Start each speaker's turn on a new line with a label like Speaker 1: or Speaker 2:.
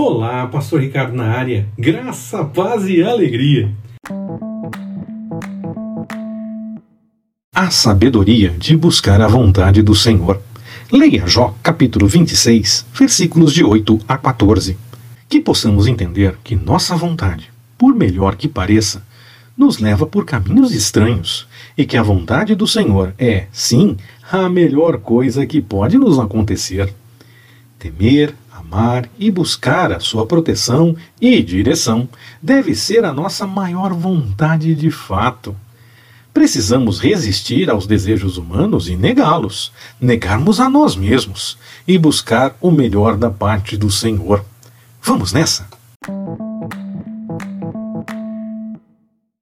Speaker 1: Olá, Pastor Ricardo na área. Graça, paz e alegria.
Speaker 2: A sabedoria de buscar a vontade do Senhor. Leia Jó, capítulo 26, versículos de 8 a 14. Que possamos entender que nossa vontade, por melhor que pareça, nos leva por caminhos estranhos e que a vontade do Senhor é, sim, a melhor coisa que pode nos acontecer. Temer, amar e buscar a sua proteção e direção deve ser a nossa maior vontade de fato. Precisamos resistir aos desejos humanos e negá-los, negarmos a nós mesmos e buscar o melhor da parte do Senhor. Vamos nessa?